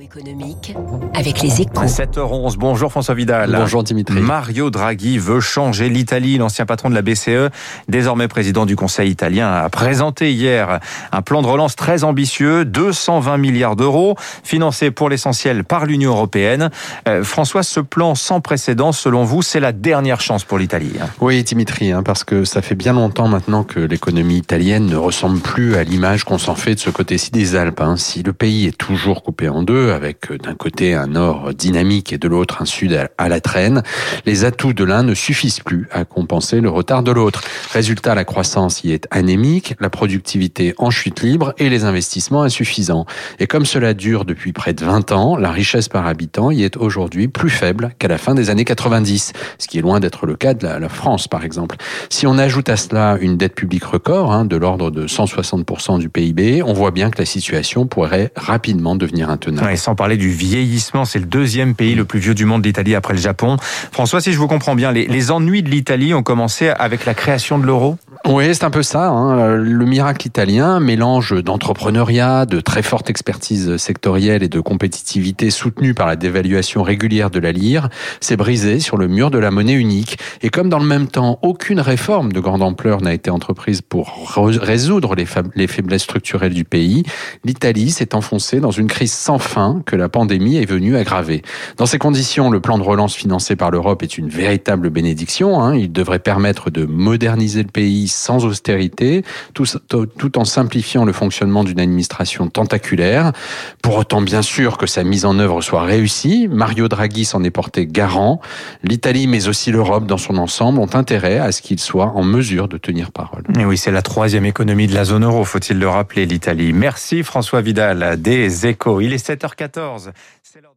Économique avec les échos. 7h11, bonjour François Vidal. Bonjour Dimitri. Mario Draghi veut changer l'Italie. L'ancien patron de la BCE, désormais président du Conseil italien, a présenté hier un plan de relance très ambitieux, 220 milliards d'euros, financé pour l'essentiel par l'Union européenne. Euh, François, ce plan sans précédent, selon vous, c'est la dernière chance pour l'Italie. hein? Oui Dimitri, hein, parce que ça fait bien longtemps maintenant que l'économie italienne ne ressemble plus à l'image qu'on s'en fait de ce côté-ci des Alpes. hein. Si le pays est toujours coupé en deux, avec euh, d'un côté un nord dynamique et de l'autre un sud à- la traîne, les atouts de l'un ne suffisent plus à compenser le retard de l'autre. Résultat, la croissance y est anémique, la productivité en chute libre et les investissements insuffisants. Et comme cela dure depuis près de 20 ans, la richesse par habitant y est aujourd'hui plus faible qu'à la fin des années 90, ce qui est loin d'être le cas de la France, par exemple. Si on ajoute à cela une dette publique record, hein, de l'ordre de 160% du PIB, on voit bien que la situation pourrait rapidement devenir intenable. Ouais, sans parler du vieillissement, c'est le deuxième pays le plus vieux du monde, l'Italie, après le Japon. François, si je vous comprends bien, les ennuis de l'Italie ont commencé avec la création de l'euro? Oui, c'est un peu ça. hein. Le miracle italien, mélange d'entrepreneuriat, de très forte expertise sectorielle et de compétitivité soutenue par la dévaluation régulière de la lire, s'est brisé sur le mur de la monnaie unique. Et comme dans le même temps, aucune réforme de grande ampleur n'a été entreprise pour re- résoudre les faiblesses structurelles du pays, l'Italie s'est enfoncée dans une crise sans fin que la pandémie est venue aggraver. Dans ces conditions, le plan de relance financé par l'Europe est une véritable bénédiction. hein. Il devrait permettre de moderniser le pays sans austérité, tout, en simplifiant le fonctionnement d'une administration tentaculaire. Pour autant, bien sûr, que sa mise en œuvre soit réussie. Mario Draghi s'en est porté garant. L'Italie, mais aussi l'Europe dans son ensemble, ont intérêt à ce qu'il soit en mesure de tenir parole. Et oui, c'est la troisième économie de la zone euro, faut-il le rappeler, l'Italie. Merci François Vidal des Échos. Il est 7h14. C'est l'heure de-